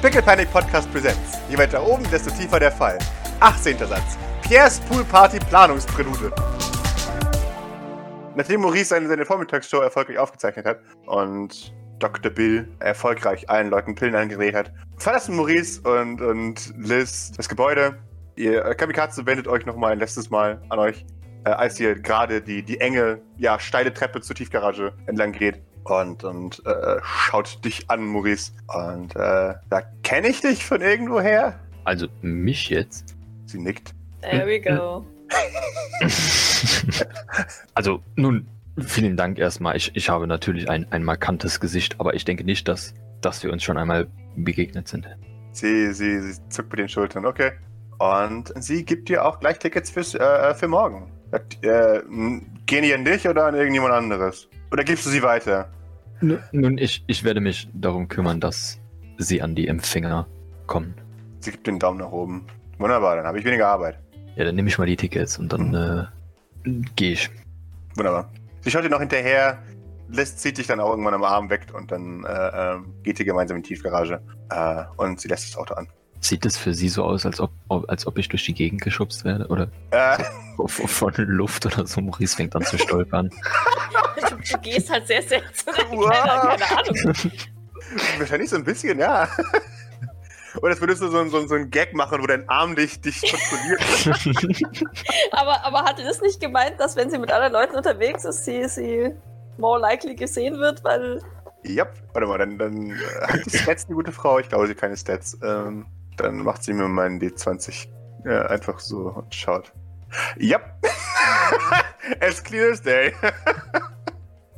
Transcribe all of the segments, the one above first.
Pickle Panic Podcast Presents. Je weiter oben, desto tiefer der Fall. 18. Satz. Pierres Pool Party Planungsprälude. Nachdem Maurice seine, seine Vormittagsshow erfolgreich aufgezeichnet hat und Dr. Bill erfolgreich allen Leuten Pillen angedreht hat, verlassen Maurice und, und Liz das Gebäude. Ihr äh, Kamikaze wendet euch nochmal ein letztes Mal an euch, äh, als ihr gerade die, die enge, ja, steile Treppe zur Tiefgarage entlang geht und, und äh, schaut dich an, Maurice. Und äh, da kenne ich dich von irgendwoher. Also mich jetzt? Sie nickt. There we go. also nun, vielen Dank erstmal. Ich, ich habe natürlich ein, ein markantes Gesicht, aber ich denke nicht, dass, dass wir uns schon einmal begegnet sind. Sie, sie, sie zuckt mit den Schultern, okay. Und sie gibt dir auch gleich Tickets fürs, äh, für morgen. Äh, gehen die an dich oder an irgendjemand anderes? Oder gibst du sie weiter? Nun, ich, ich werde mich darum kümmern, dass sie an die Empfänger kommen. Sie gibt den Daumen nach oben. Wunderbar, dann habe ich weniger Arbeit. Ja, dann nehme ich mal die Tickets und dann äh, gehe ich. Wunderbar. Sie schaut dir noch hinterher, lässt, zieht dich dann auch irgendwann am Arm weg und dann äh, äh, geht ihr gemeinsam in die Tiefgarage äh, und sie lässt das Auto an. Sieht es für sie so aus, als ob, als ob ich durch die Gegend geschubst werde? Oder äh. von Luft oder so? Maurice fängt an zu stolpern. du, du gehst halt sehr seltsam. Wow. Keine Ahnung. Wahrscheinlich so ein bisschen, ja. Oder als würdest du so, so, so einen Gag machen, wo dein Arm dich, dich kontrolliert. aber, aber hatte das nicht gemeint, dass wenn sie mit anderen Leuten unterwegs ist, sie, sie more likely gesehen wird, weil. Ja, warte mal, dann, dann hat die Stats eine gute Frau. Ich glaube, sie hat keine Stats. Ähm, dann macht sie mir meinen D20 ja, einfach so und schaut. Ja. as clear as day.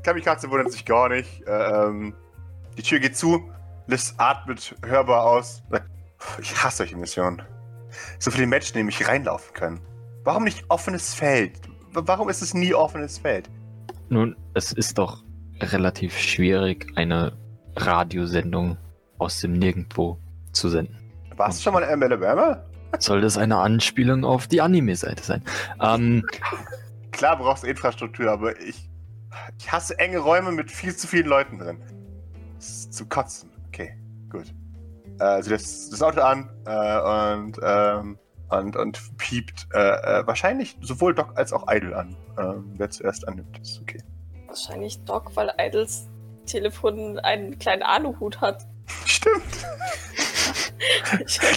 Kamikaze wundert sich gar nicht. Ähm, die Tür geht zu. Liz atmet hörbar aus. Ich hasse solche Missionen. So viele Menschen, die mich reinlaufen können. Warum nicht offenes Feld? Warum ist es nie offenes Feld? Nun, es ist doch relativ schwierig, eine Radiosendung aus dem Nirgendwo zu senden. Warst du schon mal in Alabama? Soll das eine Anspielung auf die Anime-Seite sein? Ähm, Klar brauchst du Infrastruktur, aber ich, ich hasse enge Räume mit viel zu vielen Leuten drin. Das ist zu kotzen. Okay, gut. Äh, sie lässt das Auto an äh, und, ähm, und, und piept äh, äh wahrscheinlich sowohl Doc als auch Idle an. Ähm, wer zuerst annimmt, ist okay. Wahrscheinlich Doc, weil Idles Telefon einen kleinen Aluhut hat. Stimmt.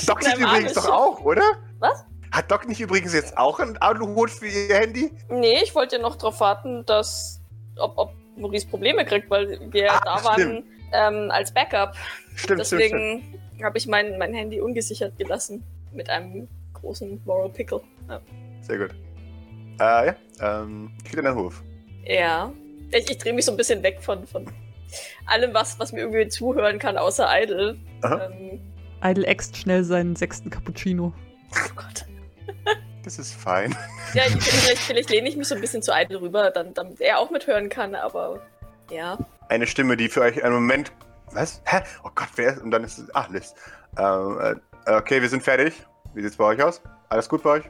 Doc sieht übrigens doch auch, oder? Was? Hat Doc nicht übrigens jetzt auch einen Aluhut für ihr Handy? Nee, ich wollte ja noch darauf warten, dass ob, ob Maurice Probleme kriegt, weil wir ah, da waren ähm, als Backup. Stimmt, Deswegen habe ich mein, mein Handy ungesichert gelassen mit einem großen Moral Pickle. Ja. Sehr gut. Äh, ja, ähm, geht in den Hof. Ja. Ich, ich drehe mich so ein bisschen weg von, von allem, was, was mir irgendwie zuhören kann, außer Idle. Ähm, Idle äxt schnell seinen sechsten Cappuccino. Oh Gott. Das ist fein. Ja, ich, vielleicht, vielleicht lehne ich mich so ein bisschen zu Idle rüber, dann, damit er auch mithören kann, aber ja. Eine Stimme, die für euch einen Moment. Was? Hä? Oh Gott, wer ist. Und dann ist es. Ach, Liz. Ähm, äh, okay, wir sind fertig. Wie sieht's bei euch aus? Alles gut bei euch?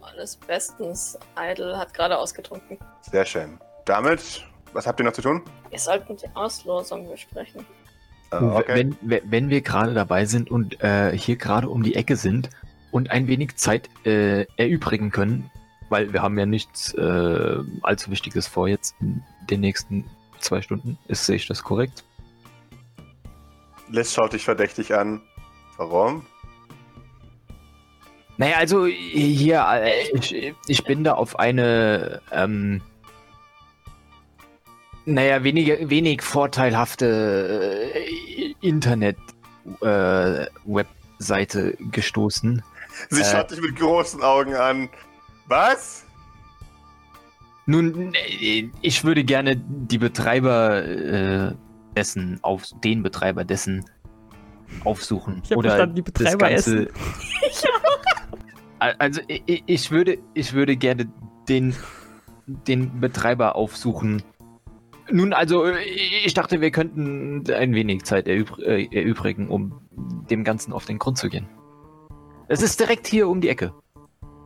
Alles bestens. Idle hat gerade ausgetrunken. Sehr schön. Damit, was habt ihr noch zu tun? Wir sollten die Auslosung besprechen. Äh, okay. wenn, wenn wir gerade dabei sind und äh, hier gerade um die Ecke sind und ein wenig Zeit äh, erübrigen können, weil wir haben ja nichts äh, allzu Wichtiges vor jetzt in den nächsten zwei Stunden. Ist, sehe ich das korrekt? Liz schaut dich verdächtig an. Warum? Naja, also hier, äh, ich, ich bin da auf eine ähm, naja, weniger, wenig vorteilhafte äh, Internet-Webseite äh, gestoßen. Sie äh, schaut dich mit großen Augen an. Was? Nun, äh, ich würde gerne die Betreiber äh, dessen auf den Betreiber dessen aufsuchen. Ich habe verstanden, die Betreiber essen. also ich, ich, würde, ich würde gerne den, den Betreiber aufsuchen nun, also ich dachte, wir könnten ein wenig Zeit äh, erübrigen, um dem Ganzen auf den Grund zu gehen. Es ist direkt hier um die Ecke.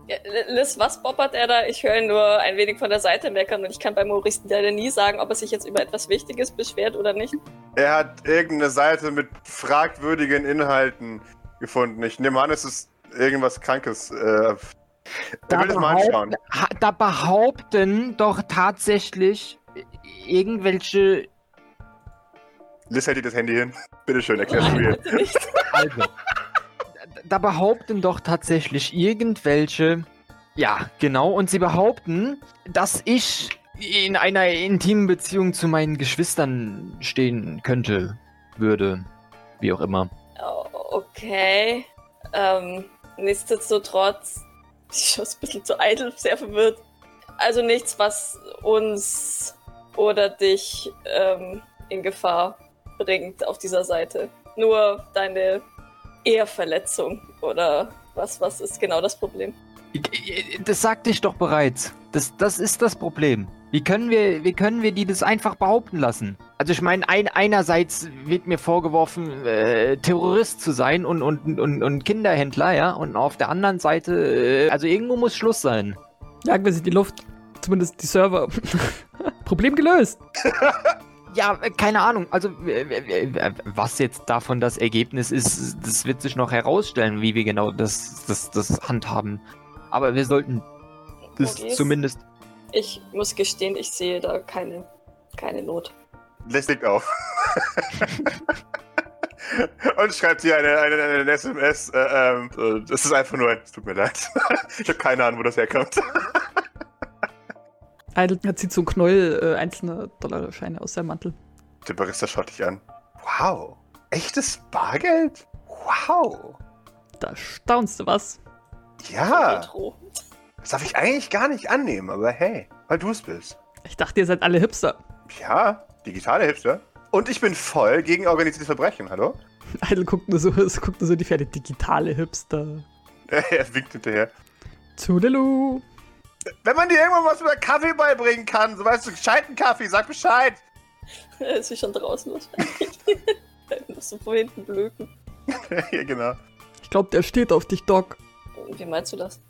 Ja, Liz, was bobbert er da? Ich höre ihn nur ein wenig von der Seite meckern und ich kann bei Maurice leider nie sagen, ob er sich jetzt über etwas Wichtiges beschwert oder nicht. Er hat irgendeine Seite mit fragwürdigen Inhalten gefunden. Ich nehme an, es ist irgendwas Krankes. Äh, er Da, will das mal anschauen. behaupt- ha- da behaupten doch tatsächlich irgendwelche. Liz hält dir das Handy hin. Bitteschön, erklärst du Nein, mir. Also. Da behaupten doch tatsächlich irgendwelche. Ja, genau. Und sie behaupten, dass ich in einer intimen Beziehung zu meinen Geschwistern stehen könnte, würde. Wie auch immer. Oh, okay. Ähm, nichtsdestotrotz, ich schaue ein bisschen zu eitel, sehr verwirrt. Also nichts, was uns oder dich ähm, in Gefahr bringt auf dieser Seite. Nur deine Ehrverletzung oder was, was ist genau das Problem? Das sagte ich doch bereits. Das, das ist das Problem. Wie können wir, wie können wir die das einfach behaupten lassen? Also ich meine, ein, einerseits wird mir vorgeworfen, äh, Terrorist zu sein und, und, und, und Kinderhändler, ja. Und auf der anderen Seite, äh, also irgendwo muss Schluss sein. Jagen wir sie in die Luft. Zumindest die Server. Problem gelöst. Ja, äh, keine Ahnung. Also was jetzt davon das Ergebnis ist, das wird sich noch herausstellen, wie wir genau das, das, das handhaben. Aber wir sollten das Maurice? zumindest Ich muss gestehen, ich sehe da keine, keine Not. Legt auf. Und schreibt hier eine, eine, eine SMS. Äh, ähm, äh, das ist einfach nur ein. Es tut mir leid. ich habe keine Ahnung, wo das herkommt. Idle zieht so ein Knäuel äh, einzelne Dollarscheine aus seinem Mantel. Der Barista schaut dich an. Wow. Echtes Bargeld? Wow. Da staunst du was. Ja. Das darf ich eigentlich gar nicht annehmen, aber hey, weil du es bist. Ich dachte, ihr seid alle Hipster. Ja, digitale Hipster. Und ich bin voll gegen organisiertes Verbrechen, hallo? Idle guckt nur so, es guckt nur so die Pferde. Digitale Hipster. er winkt hinterher. Tudelu. Wenn man dir irgendwann was über Kaffee beibringen kann, so weißt du, gescheiten Kaffee, sag Bescheid. ist sie schon draußen wahrscheinlich. Musst du von hinten blöken. ja, genau. Ich glaube, der steht auf dich, Doc. Wie meinst du das?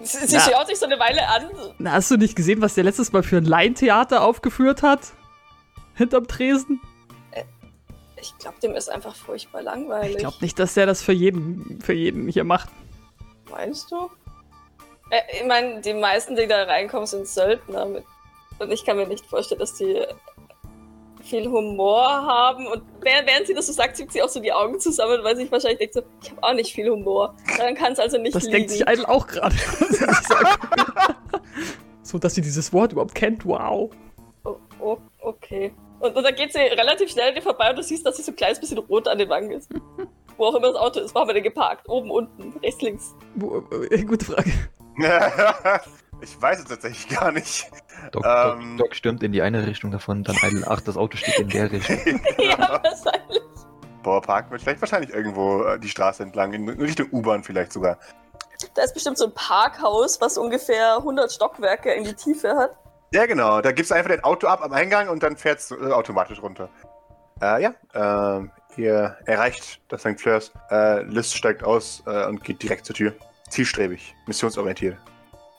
Sie, sie schaut sich so eine Weile an. Na, hast du nicht gesehen, was der letztes Mal für ein Laientheater aufgeführt hat? Hinterm Tresen? Ich glaube, dem ist einfach furchtbar langweilig. Ich glaube nicht, dass der das für jeden, für jeden hier macht. Meinst du? Äh, ich meine, die meisten, die da reinkommen, sind Söldner. Mit, und ich kann mir nicht vorstellen, dass die viel Humor haben. Und während, sie das so sagt, zieht sie auch so die Augen zusammen, weil sie sich wahrscheinlich denkt so, ich habe auch nicht viel Humor. Daran kann es also nicht Das liegen. denkt sich Idle auch gerade. so, dass sie dieses Wort überhaupt kennt, wow. oh, oh, okay. Und, und dann geht sie relativ schnell an dir vorbei und du siehst, dass sie so ein kleines bisschen rot an den Wangen ist. Wo auch immer das Auto ist. Wo haben wir denn geparkt? Oben, unten, rechts, links. Wo, äh, gute Frage. ich weiß es tatsächlich gar nicht. Doc, Ähm. Doc, Doc stürmt in die eine Richtung davon, dann Idle, ach, das Auto steht in der Richtung. ja, wahrscheinlich. Boah, parken wir vielleicht wahrscheinlich irgendwo äh, die Straße entlang, in Richtung U-Bahn vielleicht sogar. Da ist bestimmt so ein Parkhaus, was ungefähr 100 Stockwerke in die Tiefe hat. Ja, genau. Da gibst du einfach dein Auto ab am Eingang und dann fährt es äh, automatisch runter. Äh, ja, ähm, ihr erreicht das St. Fleurs. Äh, Liz steigt aus äh, und geht direkt zur Tür. Zielstrebig, missionsorientiert.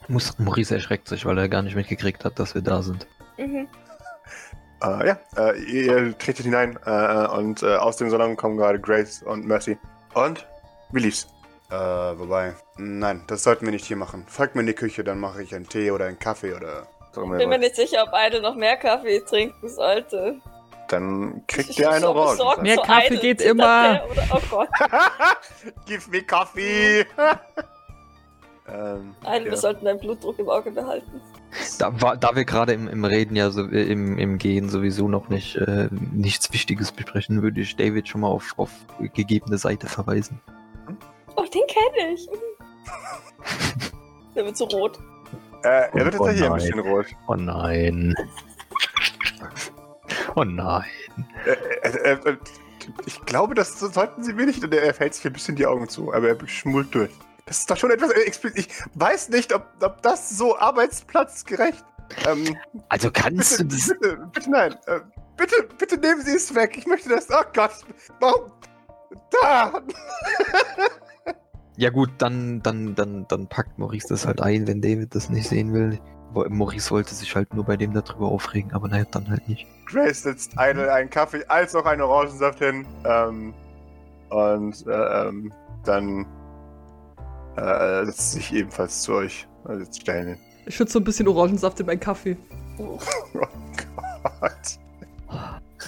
Muss, Maurice erschreckt sich, weil er gar nicht mitgekriegt hat, dass wir da sind. Mhm. Äh, ja, äh, ihr, ihr tretet hinein äh, und äh, aus dem Salon kommen gerade Grace und Mercy. Und? Wie lief's? Äh, wobei, nein, das sollten wir nicht hier machen. Folgt mir in die Küche, dann mache ich einen Tee oder einen Kaffee oder. Mal, Bin mir nicht sicher, ob Idle noch mehr Kaffee trinken sollte. Dann kriegt Ich ihr eine Orange. Mehr Kaffee Idle. geht immer. der Oder, oh Gott, Give me coffee! ähm, Idle, ja. wir sollten deinen Blutdruck im Auge behalten. Da, war- da wir gerade im, im Reden ja so, äh, im, im Gehen sowieso noch nicht äh, nichts Wichtiges besprechen, würde ich David schon mal auf, auf gegebene Seite verweisen. Oh, den kenne ich. Der wird so rot. Äh, er wird Oh tatsächlich ein nein. bisschen rot. Oh nein. Oh nein. Äh, äh, äh, ich glaube, das sollten sie mir nicht. Und er fällt sich ein bisschen die Augen zu, aber er schmult durch. Das ist doch schon etwas explizit. Ich weiß nicht, ob, ob das so arbeitsplatzgerecht. Ähm, Also kannst bitte, du das. bitte, bitte, nein. Äh, bitte, bitte nehmen Sie es weg. Ich möchte das. Oh Gott. Warum? Da! Ja gut, dann, dann, dann, dann packt Maurice das halt ein, wenn David das nicht sehen will. Maurice wollte sich halt nur bei dem darüber aufregen, aber naja, dann halt nicht. Grace setzt Idle einen Kaffee als auch einen Orangensaft hin. Ähm, und äh, ähm, dann äh, setzt sich ebenfalls zu euch. Also stellen. Ich schütze so ein bisschen Orangensaft in meinen Kaffee. Oh Gott.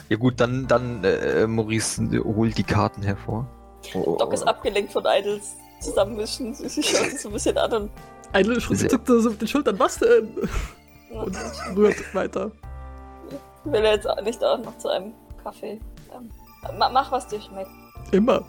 Ja gut, dann, dann äh, Maurice holt die Karten hervor. Oh, Doc ist abgelenkt von Idols zusammenmischen. Sie schaut sich so ein bisschen an und Sehr- zuckt so mit den Schultern. Was denn? ja, Und rührt weiter. will er jetzt auch nicht auch noch zu einem Kaffee. Ähm, ma- mach, was dir schmeckt. Immer.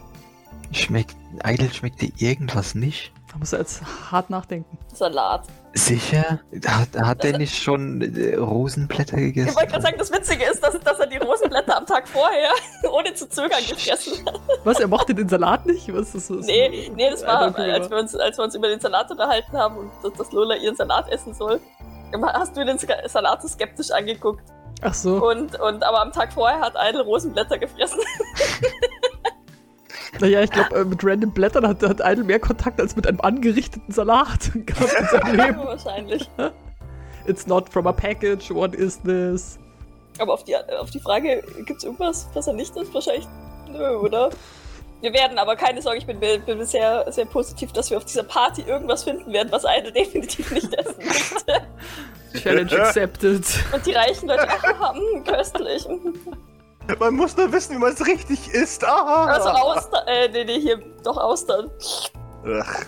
Schmeckt, Idle schmeckt dir irgendwas nicht? Da muss er jetzt hart nachdenken. Salat. Sicher? Hat, hat der nicht schon äh, Rosenblätter Ich gegessen? wollte gerade sagen, das Witzige ist, dass, dass er die Rosenblätter am Tag vorher ohne zu zögern gegessen hat. Was, er mochte den Salat nicht? Was ist das? Nee, nee, das war, als wir, uns, als wir uns über den Salat unterhalten haben und dass, dass Lola ihren Salat essen soll. Hast du den Salat so skeptisch angeguckt. Ach so. Und, und aber am Tag vorher hat Idle Rosenblätter gefressen. Naja, ich glaube, mit random Blättern hat, hat Idle mehr Kontakt als mit einem angerichteten Salat gehabt in seinem Leben. Wahrscheinlich. It's not from a package. What is this? Aber auf die, auf die Frage, gibt's irgendwas, was er nicht ist? Wahrscheinlich nö, oder? Wir werden, aber keine Sorge, ich bin, bin sehr, sehr positiv, dass wir auf dieser Party irgendwas finden werden, was Idle definitiv nicht essen möchte. Challenge accepted. Und die reichen Leute, ach, mm, köstlich. Man muss nur wissen, wie man es richtig isst. Ah. Also Austern, äh, nee, nee, hier, doch Austern. Ach,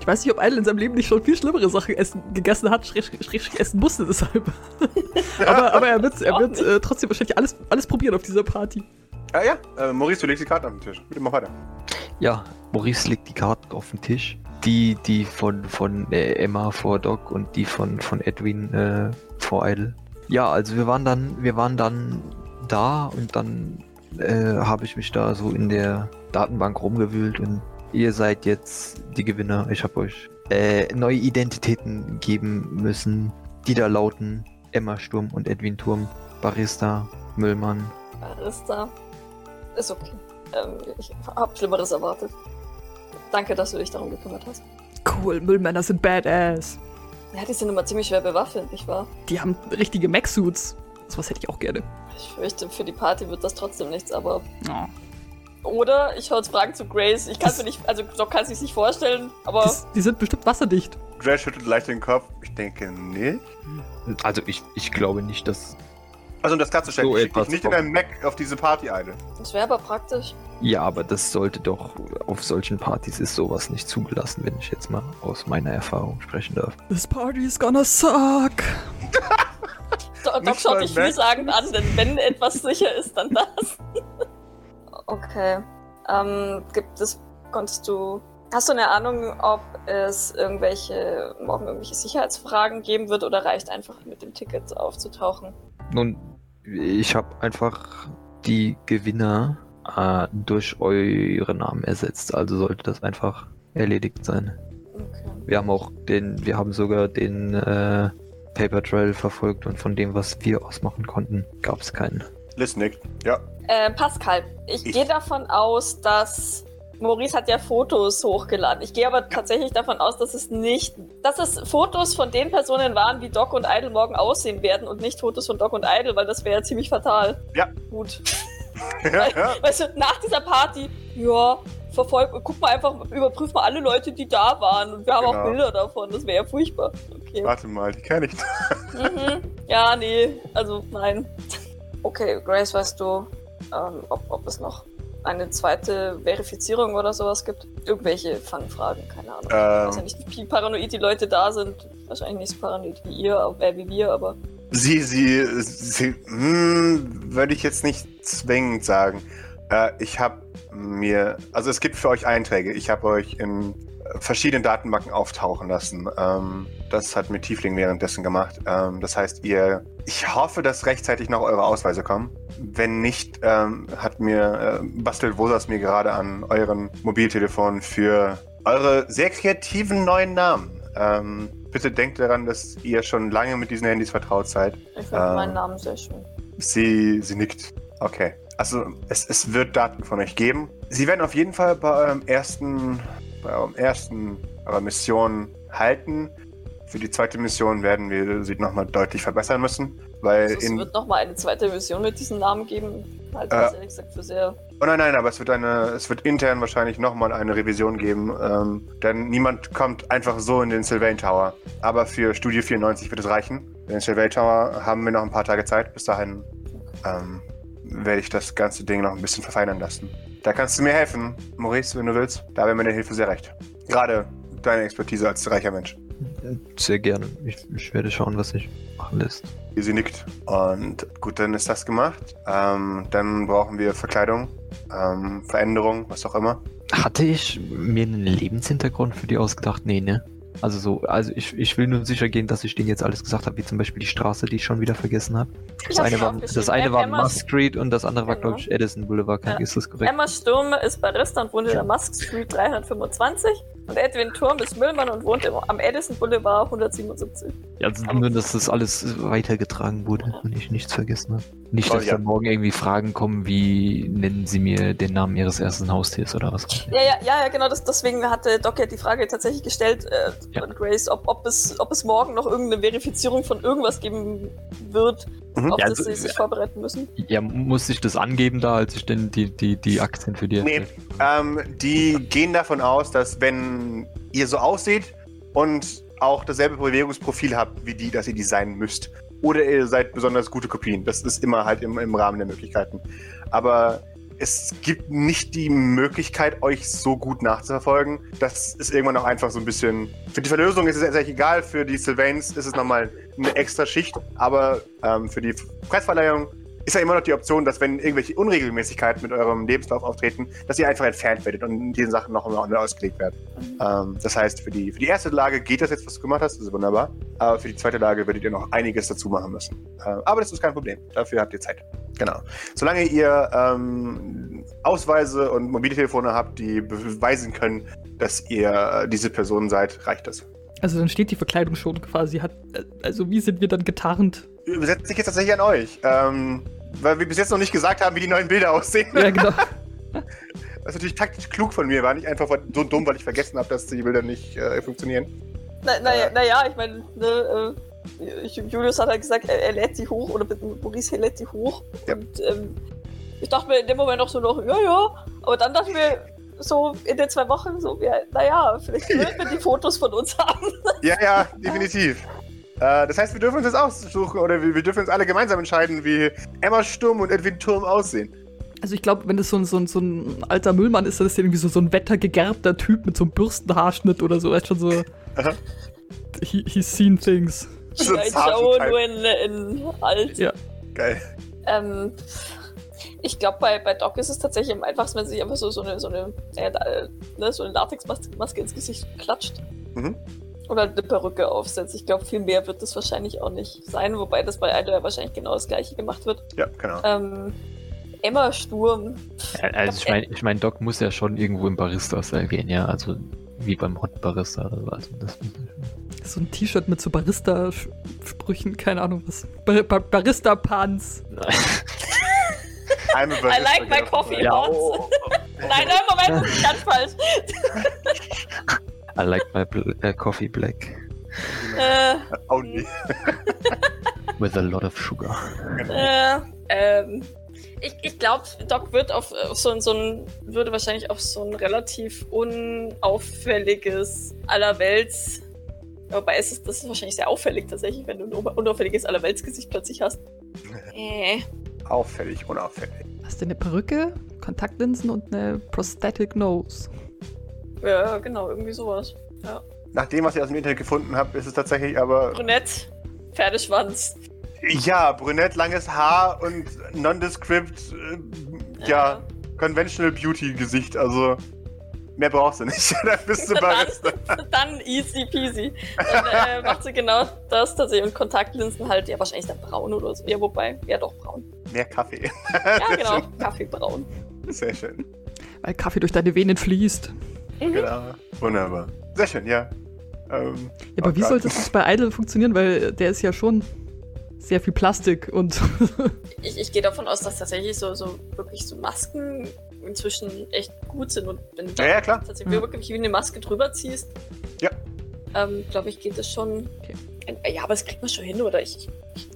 Ich weiß nicht, ob Idle in seinem Leben nicht schon viel schlimmere Sachen essen, gegessen hat, schräg, schräg, schräg essen musste deshalb. aber, aber er wird, er wird äh, trotzdem wahrscheinlich alles, alles probieren auf dieser Party. Ah ja, äh, Maurice, du legst die Karte auf den Tisch. Bitte mach weiter. Ja, Maurice legt die Karten auf den Tisch. Die, die von, von äh, Emma vor Doc und die von, von Edwin äh, vor Idle. Ja, also wir waren dann, wir waren dann da und dann äh, habe ich mich da so in der Datenbank rumgewühlt und ihr seid jetzt die Gewinner. Ich habe euch äh, neue Identitäten geben müssen, die da lauten Emma Sturm und Edwin Turm, Barista, Müllmann. Barista. Ist okay. Ähm, ich hab Schlimmeres erwartet. Danke, dass du dich darum gekümmert hast. Cool, Müllmänner sind badass. Ja, die sind immer ziemlich schwer bewaffnet, nicht wahr? Die haben richtige Mech-Suits. Das was hätte ich auch gerne. Ich fürchte, für die Party wird das trotzdem nichts, aber. Oh. Oder ich hau jetzt Fragen zu Grace. Ich kann Das- mir nicht, also Doc kann sich nicht vorstellen, aber Die, die sind bestimmt wasserdicht. Grace schüttelt leicht den Kopf. Ich denke nicht. Also ich, ich glaube nicht, dass Also um das klarzustellen, So ich schicke dich etwas nicht in einem Mac auf diese Party eine. das wäre aber praktisch. Ja, aber das sollte doch auf solchen Partys ist sowas nicht zugelassen, wenn ich jetzt mal aus meiner Erfahrung sprechen darf. This party is gonna suck. Do Doc Nicht schaut dich vielsagend an, denn wenn etwas sicher ist, dann das. okay. Ähm, gibt es, konntest du, hast du eine Ahnung, ob es irgendwelche, morgen irgendwelche Sicherheitsfragen geben wird oder reicht einfach mit dem Ticket aufzutauchen? Nun, ich habe einfach die Gewinner äh, durch eure Namen ersetzt, also sollte das einfach erledigt sein. Okay. Wir haben auch den, wir haben sogar den äh, Paper Trail verfolgt und von dem, was wir ausmachen konnten, gab es keinen. Liz nickt. Ja. Äh, Pascal, ich, Ich- gehe davon aus, dass Maurice hat ja Fotos hochgeladen. Ich gehe aber tatsächlich davon aus, dass es nicht, dass es Fotos von den Personen waren, wie Doc und Idle morgen aussehen werden und nicht Fotos von Doc und Idle, weil das wäre ja ziemlich fatal. Ja. Gut. ja, ja. Weißt du, nach dieser Party, ja, verfolg, guck mal einfach, überprüf mal alle Leute, die da waren. Und wir haben auch Genau. Bilder davon. Das wäre ja furchtbar. Okay. Warte mal, die kenne ich. Mhm. Ja, nee, also nein. Okay, Grace, weißt du, ähm, ob, ob es noch eine zweite Verifizierung oder sowas gibt? Irgendwelche Fangfragen, keine Ahnung. Ich weiß ja Ähm, nicht, wie paranoid die Leute da sind. Wahrscheinlich nicht so paranoid wie ihr, aber- äh, wie wir, aber. sie, sie, sie, hm, würde ich jetzt nicht zwingend sagen. Äh, ich habe mir, also es gibt für euch Einträge. Ich habe euch in verschiedenen Datenbanken auftauchen lassen. Ähm, das hat mir Tiefling währenddessen gemacht. Ähm, das heißt, ihr, ich hoffe, dass rechtzeitig noch eure Ausweise kommen. Wenn nicht, ähm, hat mir äh, bastelt Wosas mir gerade an euren Mobiltelefon für eure sehr kreativen neuen Namen. Ähm, bitte denkt daran, dass ihr schon lange mit diesen Handys vertraut seid. Ich finde Ähm. meinen Namen sehr schön. Sie, sie nickt. Okay. Also es, es wird Daten von euch geben. Sie werden auf jeden Fall bei eurem ersten bei eurem ersten eurer Mission halten. Für die zweite Mission werden wir sie nochmal deutlich verbessern müssen, weil Also, es in wird nochmal eine zweite Mission mit diesem Namen geben. Halte Äh. ehrlich gesagt für sehr. Oh nein, nein, aber es wird eine, es wird intern wahrscheinlich nochmal eine Revision geben, ähm, denn niemand kommt einfach so in den Sylvain Tower. Aber für Studio 94 wird es reichen. Den Sylvain Tower haben wir noch ein paar Tage Zeit. Bis dahin ähm, werde ich das ganze Ding noch ein bisschen verfeinern lassen. Da kannst du mir helfen, Maurice, wenn du willst. Da wäre meine Hilfe sehr recht. Gerade deine Expertise als reicher Mensch. Sehr gerne. Ich, ich werde schauen, was sich machen lässt. Sie nickt. Und gut, dann ist das gemacht. Ähm, dann brauchen wir Verkleidung, ähm, Veränderung, was auch immer. Hatte ich mir einen Lebenshintergrund für die ausgedacht? Nee, ne? Also so, also ich, ich will nur sicher gehen, dass ich denen jetzt alles gesagt habe, wie zum Beispiel die Straße, die ich schon wieder vergessen habe. Das eine war, das eine war Emma- Musk Street und das andere war, Genau. glaube ich, Edison Boulevard. Ja. Ist das korrekt? Emma Sturm ist Barista und wohnt in der Musk Street 325. Und Edwin Turm ist Müllmann und wohnt im, am Edison Boulevard 177. Ja, also nur, dass das alles weitergetragen wurde und ich nichts vergessen habe. Nicht, Oh, dass ja. dann morgen irgendwie Fragen kommen, wie nennen Sie mir den Namen Ihres ersten Haustiers oder was. Ja, ja, ja, genau. Das, deswegen hatte Doc ja die Frage tatsächlich gestellt äh, Ja. an Grace, ob, ob, es, ob es morgen noch irgendeine Verifizierung von irgendwas geben wird, Mhm. auf Ja, das also- sie sich vorbereiten müssen. Ja, muss ich das angeben da, als ich denn die, die, die Aktien für die Nee, ähm, die gehen davon aus, dass wenn ihr so aussieht und auch dasselbe Bewegungsprofil habt wie die, dass ihr die sein müsst. Oder ihr seid besonders gute Kopien. Das ist immer halt im, im Rahmen der Möglichkeiten. Aber es gibt nicht die Möglichkeit, euch so gut nachzuverfolgen. Das ist irgendwann auch einfach so ein bisschen. Für die Verlösung ist es tatsächlich egal. Für die Sylvains ist es nochmal eine extra Schicht. Aber ähm, für die Preisverleihung ist ja immer noch die Option, dass wenn irgendwelche Unregelmäßigkeiten mit eurem Lebenslauf auftreten, dass ihr einfach entfernt werdet und diese Sachen noch einmal ausgelegt werden. Ähm, das heißt, für die, für die erste Lage geht das jetzt, was du gemacht hast, das ist wunderbar. Aber für die zweite Lage werdet ihr noch einiges dazu machen müssen. Äh, aber das ist kein Problem. Dafür habt ihr Zeit. Genau. Solange ihr ähm, Ausweise und Mobiltelefone habt, die beweisen können, dass ihr diese Person seid, reicht das. Also dann steht die Verkleidung schon quasi. Hat, äh, also wie sind wir dann getarnt? Übersetze ich jetzt tatsächlich an euch. Ähm, weil wir bis jetzt noch nicht gesagt haben, wie die neuen Bilder aussehen. Ja, genau. Was natürlich taktisch klug von mir war, nicht einfach so dumm, weil ich vergessen habe, dass die Bilder nicht äh, funktionieren. Naja, na, ja, na ja, ich meine, ne, äh, Julius hat halt gesagt, er, er lädt sie hoch, oder Maurice lädt sie hoch. Ja. Und ähm, ich dachte mir in dem Moment auch so noch, ja, ja. Aber dann dachte ich mir, so in den zwei Wochen, so, ja, naja, vielleicht würden wir die Fotos von uns haben. Ja, ja, definitiv. Äh, das heißt, wir dürfen uns jetzt aussuchen oder wir, wir dürfen uns alle gemeinsam entscheiden, wie Emma Sturm und Edwin Turm aussehen. Also ich glaube, wenn das so ein, so, ein, so ein alter Müllmann ist, dann ist der irgendwie so, so ein wettergegerbter Typ mit so einem Bürstenhaarschnitt oder so. Er ist schon so. Aha. He, he's seen things. So ein ich schaue zarten nur in, in alt. Ja. Geil. Ähm, ich glaube, bei, bei Doc ist es tatsächlich am einfachsten, wenn sie sich einfach so, so eine, so eine, äh, ne, so eine Latexmaske Maske ins Gesicht klatscht. Mhm. Oder eine Perücke aufsetzt. Ich glaube, viel mehr wird das wahrscheinlich auch nicht sein, wobei das bei Idol ja wahrscheinlich genau das gleiche gemacht wird. Ja, genau. Ähm, Emma Sturm. Also ich meine, ich mein, Doc muss ja schon irgendwo im Barista-Style gehen, ja. Also wie beim Hot Barista oder so. Also das muss ich- So ein T-Shirt mit so Barista-Sprüchen, keine Ahnung was. Bar Bar Barista-Pants. I'm a I like my genau. coffee Ja, hot. oh, Nein, nein, Moment, das ist ganz falsch. I like my bl äh, coffee black Äh, Only. with a lot of sugar. Äh, ähm, ich ich glaube, Doc wird auf, auf so, ein- so ein, würde wahrscheinlich auf so ein relativ unauffälliges Allerwelts. Wobei es ist, das ist wahrscheinlich sehr auffällig tatsächlich, wenn du ein unauffälliges Allerweltsgesicht plötzlich hast. Äh, Auffällig, unauffällig. Hast du eine Perücke, Kontaktlinsen und eine Prosthetic Nose? ja, genau, irgendwie sowas. Nach dem, was ich aus dem Internet gefunden habe, ist es tatsächlich aber. Brünett, Pferdeschwanz. Ja, brünett, langes Haar und nondescript, äh, ja, Conventional Beauty Gesicht. Also, mehr brauchst du nicht. da bist du Barista. Dann, dann easy peasy. Dann äh, macht sie genau das tatsächlich. Und Kontaktlinsen halt, ja, wahrscheinlich dann braun oder so. Ja, wobei, ja doch braun. Mehr Kaffee. Ja, genau, Kaffeebraun. Sehr schön. Weil Kaffee durch deine Venen fließt. Mhm. Genau. Wunderbar. Sehr schön, ja. Ähm, Ja, aber oh wie sollte das bei Idol funktionieren? Weil der ist ja schon sehr viel Plastik und Ich, ich gehe davon aus, dass tatsächlich so, so wirklich so Masken inzwischen echt gut sind. Und wenn du Ja, ja, klar. tatsächlich wirklich wie eine Maske drüber ziehst, Ja. ähm, glaube ich, geht das schon. Äh, Ja, aber das kriegt man schon hin, oder? Ich,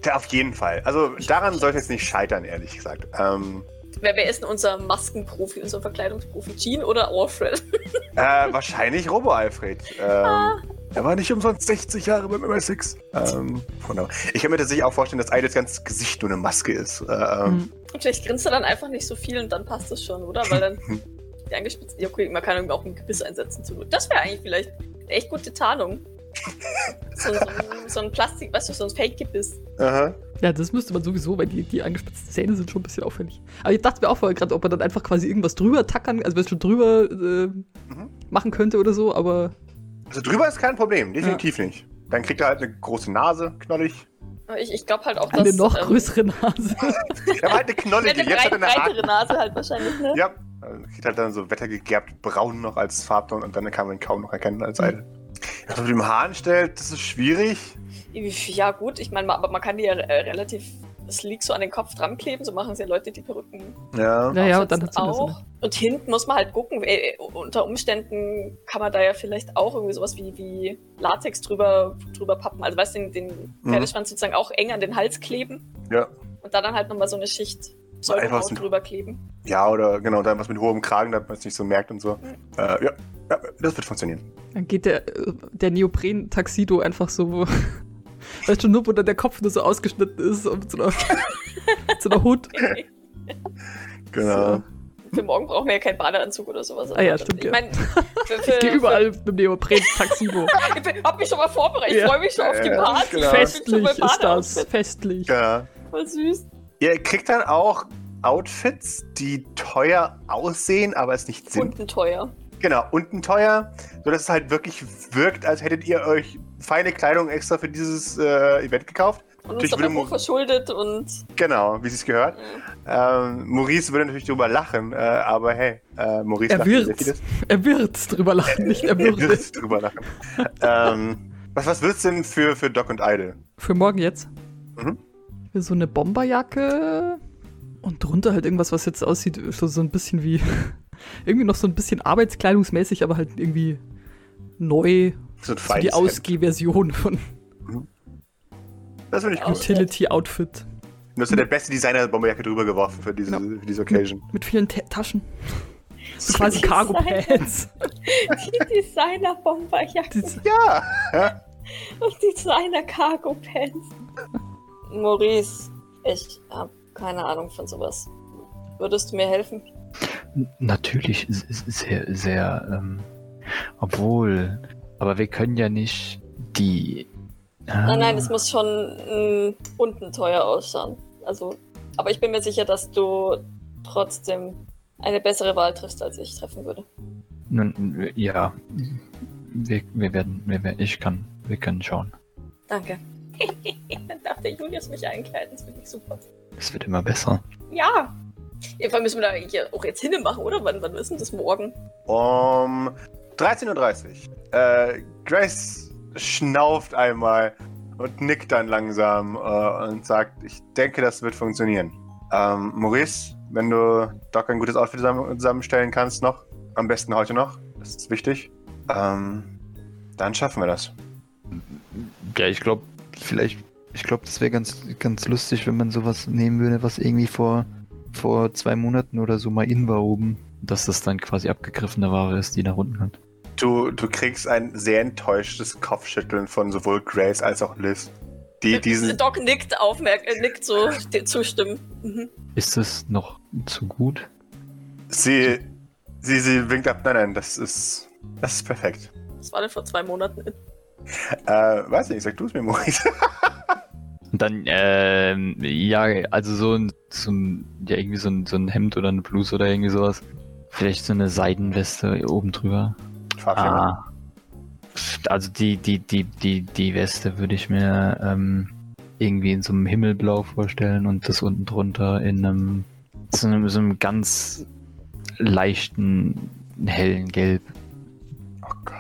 Ja, auf jeden Fall. Also daran sollte es nicht scheitern, ehrlich gesagt. Ähm, wer, wer ist denn unser Maskenprofi, unser Verkleidungsprofi? Jean oder Alfred? äh, wahrscheinlich Robo-Alfred. Ähm, Er war nicht umsonst 60 Jahre beim MSX. Ähm, wunderbar. Ich kann mir tatsächlich auch vorstellen, dass Eides ganzes Gesicht nur eine Maske ist. Äh, ähm, Mhm. Und vielleicht grinst er dann einfach nicht so viel und dann passt das schon, oder? Weil dann die angespitzten. Ja, okay, man kann irgendwie auch ein Gebiss einsetzen. Zu. Das wäre eigentlich vielleicht eine echt gute Tarnung. So, so, ein- so ein Plastik, weißt du, so ein Fake-Gebiss. aha. Ja, das müsste man sowieso, weil die, die angespitzten Zähne sind schon ein bisschen auffällig. Aber ich dachte mir auch vorher gerade, ob man dann einfach quasi irgendwas drüber tackern, also was schon drüber äh, machen könnte oder so, aber Also drüber ist kein Problem, definitiv nicht. Dann kriegt er halt eine große Nase, knollig. Ich, ich glaube halt auch, eine dass. noch ähm, größere Nase. Er war halt eine knollige, Eine jetzt hat breit, er eine breitere. Nase halt wahrscheinlich, ne? Ja, also kriegt halt dann so wettergegerbt braun noch als Farbton und dann kann man ihn kaum noch erkennen als Idol. Was man mit dem Haaren stellt, das ist schwierig. Ja, gut, ich meine, aber man kann die ja äh, relativ sleek so an den Kopf dran kleben, so machen es ja Leute, die Perücken Ja. Naja, und dann hat auch. das. Und hinten muss man halt gucken, äh, unter Umständen kann man da ja vielleicht auch irgendwie sowas wie, wie Latex drüber, drüber pappen. Also weißt du, den, den Mhm. Pferdeschwanz sozusagen auch eng an den Hals kleben Ja. und da dann halt nochmal so eine Schicht Pseudohaut so- drüber kleben. Ja, oder genau, dann was mit hohem Kragen, damit man es nicht so merkt und so. Äh, ja. ja, das wird funktionieren. Dann geht der, äh, der Neopren-Taxido einfach so, weißt du, nur wo dann der Kopf nur so ausgeschnitten ist und so einer, so einer Hut. Genau. Für morgen brauchen wir ja keinen Badeanzug oder sowas. Ah ja, stimmt, Ich ja. meine, für, für, Ich gehe überall mit dem Neopren-Taxido. Ich hab mich schon mal vorbereitet. Ich Ja. freue mich schon auf die Party. genau. Ich bin schon Festlich ist das, festlich. Ja. Voll süß. Ihr kriegt dann auch Outfits, die teuer aussehen, aber es nicht sind. Unten teuer. Genau, unten teuer, sodass es halt wirklich wirkt, als hättet ihr euch feine Kleidung extra für dieses äh, Event gekauft. Und uns Natürlich dabei würde Mo- verschuldet und Genau, wie es sich gehört. äh, Ähm, Maurice würde natürlich drüber lachen, äh, aber hey, äh, Maurice Er wird. Er wird drüber lachen, nicht er Er würde. wird drüber lachen. ähm, was, was wird's denn für, für Doc und Idle? Für morgen jetzt. Mhm. So eine Bomberjacke und drunter halt irgendwas, was jetzt aussieht, so, so ein bisschen wie. Irgendwie noch so ein bisschen arbeitskleidungsmäßig, aber halt irgendwie neu. So ein So die. Ausgehversion von Das finde ich gut. Aus- Utility-Outfit. Du hast ja der beste Designer der Bomberjacke drüber geworfen für diese, Ja. für diese Occasion. Mit vielen Ta Taschen. So quasi Cargo-Pants. die Designer-Bomberjacke Die- Ja! und Designer-Cargo-Pants. Maurice, ich habe keine Ahnung von sowas. Würdest du mir helfen? Natürlich, sehr, sehr, ähm, obwohl, aber wir können ja nicht die. Ah, Nein, nein, es muss schon mm, unten teuer ausschauen. Also, aber ich bin mir sicher, dass du trotzdem eine bessere Wahl triffst, als ich treffen würde. Nun, ja, wir, wir werden, wir, werden- ich kann, wir können schauen. Danke. Dann darf der Julius mich einkleiden, das finde ich super. Es wird immer besser. Ja. Jedenfalls müssen wir da eigentlich auch jetzt hin machen, oder? Wann, wann ist denn das morgen? Um 13.30 Uhr. Äh, Grace schnauft einmal und nickt dann langsam äh, und sagt, ich denke, das wird funktionieren. Ähm, Maurice, wenn du Doc ein gutes Outfit zusammen zusammenstellen kannst noch, am besten heute noch, das ist wichtig, ähm, dann schaffen wir das. Ja, ich glaube, vielleicht, ich glaube, das wäre ganz, ganz lustig, wenn man sowas nehmen würde, was irgendwie vor, vor zwei Monaten oder so mal in war oben. Dass das dann quasi abgegriffene Ware ist, die nach unten kommt. Du, du kriegst ein sehr enttäuschtes Kopfschütteln von sowohl Grace als auch Liz. Die diesen. Doc nickt aufmerk äh, nickt so zustimmen. Mhm. Ist es noch zu gut? Sie, sie, sie winkt ab. Nein, nein, das ist. Das ist perfekt. Das war denn vor zwei Monaten. Äh, weiß nicht, sag du es mir, Maurice. Und dann, ähm, ja, also so ein, so ein ja, irgendwie so ein, so ein Hemd oder eine Bluse oder irgendwie sowas. Vielleicht so eine Seidenweste oben drüber. Ah. Also die, die, die, die, die Weste würde ich mir ähm, irgendwie in so einem Himmelblau vorstellen und das unten drunter in einem so einem, so einem ganz leichten hellen Gelb. Oh Gott.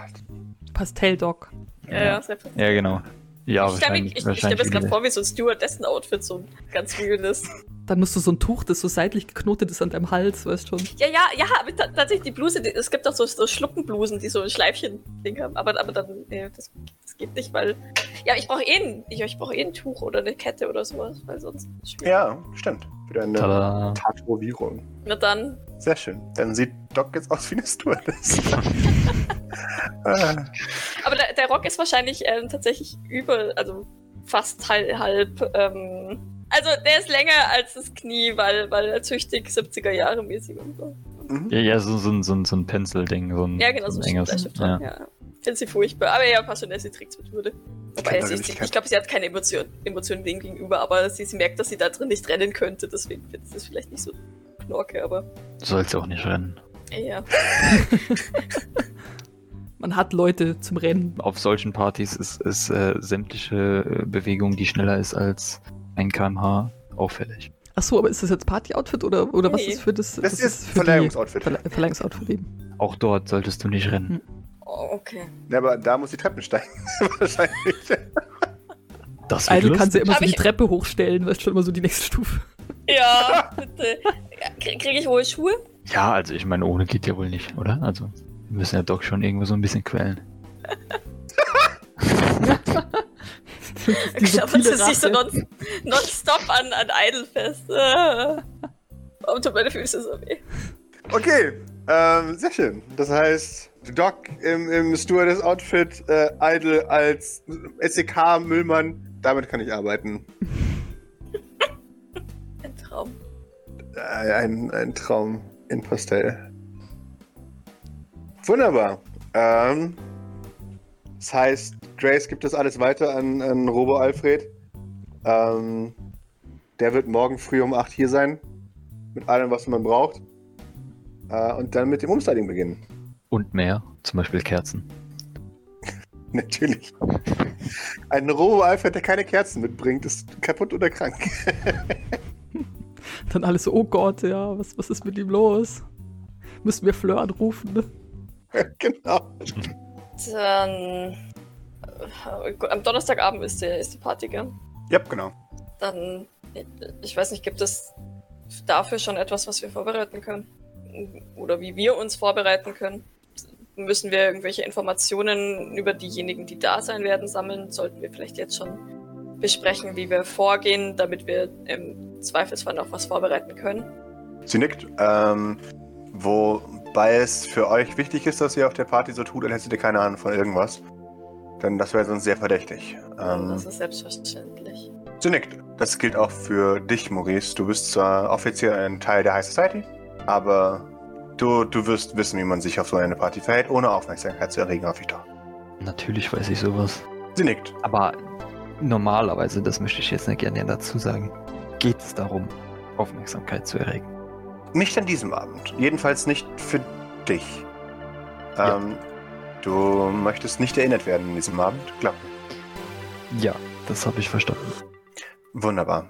Pastell-Doc. Ja, ja. Ja, genau. Ja, ich stelle mir, wahrscheinlich. ich, ich stell mir das gerade vor wie so ein Stewardessen-Outfit, so ein ganz wildes. Dann musst du so ein Tuch, das so seitlich geknotet ist an deinem Hals, weißt schon. Ja, ja, ja, aber ta- tatsächlich die Bluse, die, es gibt auch so, so Schluckenblusen, die so ein Schleifchen-Ding haben. Aber, aber dann, nee, das, das geht nicht, weil. Ja, ich brauche eh, ein- ich, ich brauche eh ein Tuch oder eine Kette oder sowas, weil sonst. Ja, stimmt. Wieder eine Tada. Tatovierung. Na dann. Sehr schön. Dann sieht Doc jetzt aus wie eine Stewardess. Aber der, der Rock ist wahrscheinlich ähm, tatsächlich über, also fast halb. halb ähm, also der ist länger als das Knie, weil, weil er züchtig 70er Jahre mäßig und so. mhm. Ja, ja, so, so, ein- so, ein- so ein Penselding. So ein, Ja, genau, so ein enges. Ja. ja. Finde sie furchtbar. Aber ja, passionell, sie trägt es mit Würde. Wobei, sie das ist, nicht, ich glaube, sie hat keine Emotion, Emotionen dem gegenüber, aber sie, sie merkt, dass sie da drin nicht rennen könnte, deswegen findet sie es vielleicht nicht so knorke, aber Du sollst auch nicht rennen. Ja. Man hat Leute zum Rennen. Auf solchen Partys ist, ist äh, sämtliche äh, Bewegung, die schneller ist als ein kmh, auffällig. Ach so, aber ist das jetzt Party-Outfit oder, oder was Nee. ist für das? Das was ist für die- Verleihungsoutfit. Verle Verleihungsoutfit eben. Auch dort solltest du nicht rennen. Oh, okay. Ja, aber da muss die Treppen steigen. Wahrscheinlich. Das wird Idle kann sie lustig. immer Hab so die Treppe hochstellen, weißt schon immer so die nächste Stufe. Ja, bitte. Ja, Kriege krieg ich hohe Schuhe? Ja, also ich meine, ohne geht ja wohl nicht, oder? Also wir müssen ja doch schon irgendwo so ein bisschen quälen. Klappert sie sich so Rache. non, nonstop an, an Idle fest. Ah. Warum tun meine Füße so weh? Okay, ähm, sehr schön. Das heißt, Doc im, im Stewardess-Outfit, äh, Idle als SEK-Müllmann, damit kann ich arbeiten. Ein Traum. Äh, ein, ein Traum in Pastell. Wunderbar. Ähm, das heißt, Grace gibt das alles weiter an, an Robo Alfred. Ähm, der wird morgen früh um 8 hier sein. Mit allem, was man braucht. Äh, und dann mit dem Umstyling beginnen. Und mehr, zum Beispiel Kerzen. Natürlich. Ein Robo Alfred, der keine Kerzen mitbringt, ist kaputt oder krank. Dann alles so, oh Gott, ja, was, was ist mit ihm los? Müssen wir Fleur anrufen, ne? genau. Dann. äh, Am Donnerstagabend ist, der, ist die Party, gell? Ja, genau. Dann. Ich weiß nicht, gibt es dafür schon etwas, was wir vorbereiten können? Oder wie wir uns vorbereiten können? Müssen wir irgendwelche Informationen über diejenigen, die da sein werden, sammeln? Sollten wir vielleicht jetzt schon besprechen, wie wir vorgehen, damit wir im Zweifelsfall noch was vorbereiten können? Sie nickt. Ähm, wobei es für euch wichtig ist, dass ihr auf der Party so tut, als hättet ihr keine Ahnung von irgendwas. Denn das wäre sonst sehr verdächtig. Ähm, das ist selbstverständlich. sie nickt. Das gilt auch für dich, Maurice. Du bist zwar offiziell ein Teil der High Society, aber du, du wirst wissen, wie man sich auf so eine Party verhält, ohne Aufmerksamkeit zu erregen, hoffe ich doch. Natürlich weiß ich sowas. Sie nickt. Aber normalerweise, das möchte ich jetzt nicht gerne dazu sagen, geht es darum, Aufmerksamkeit zu erregen. Nicht an diesem Abend. Jedenfalls nicht für dich. Ja. Ähm, du möchtest nicht erinnert werden an diesem Abend, glaub mir. Ja, das habe ich verstanden. Wunderbar.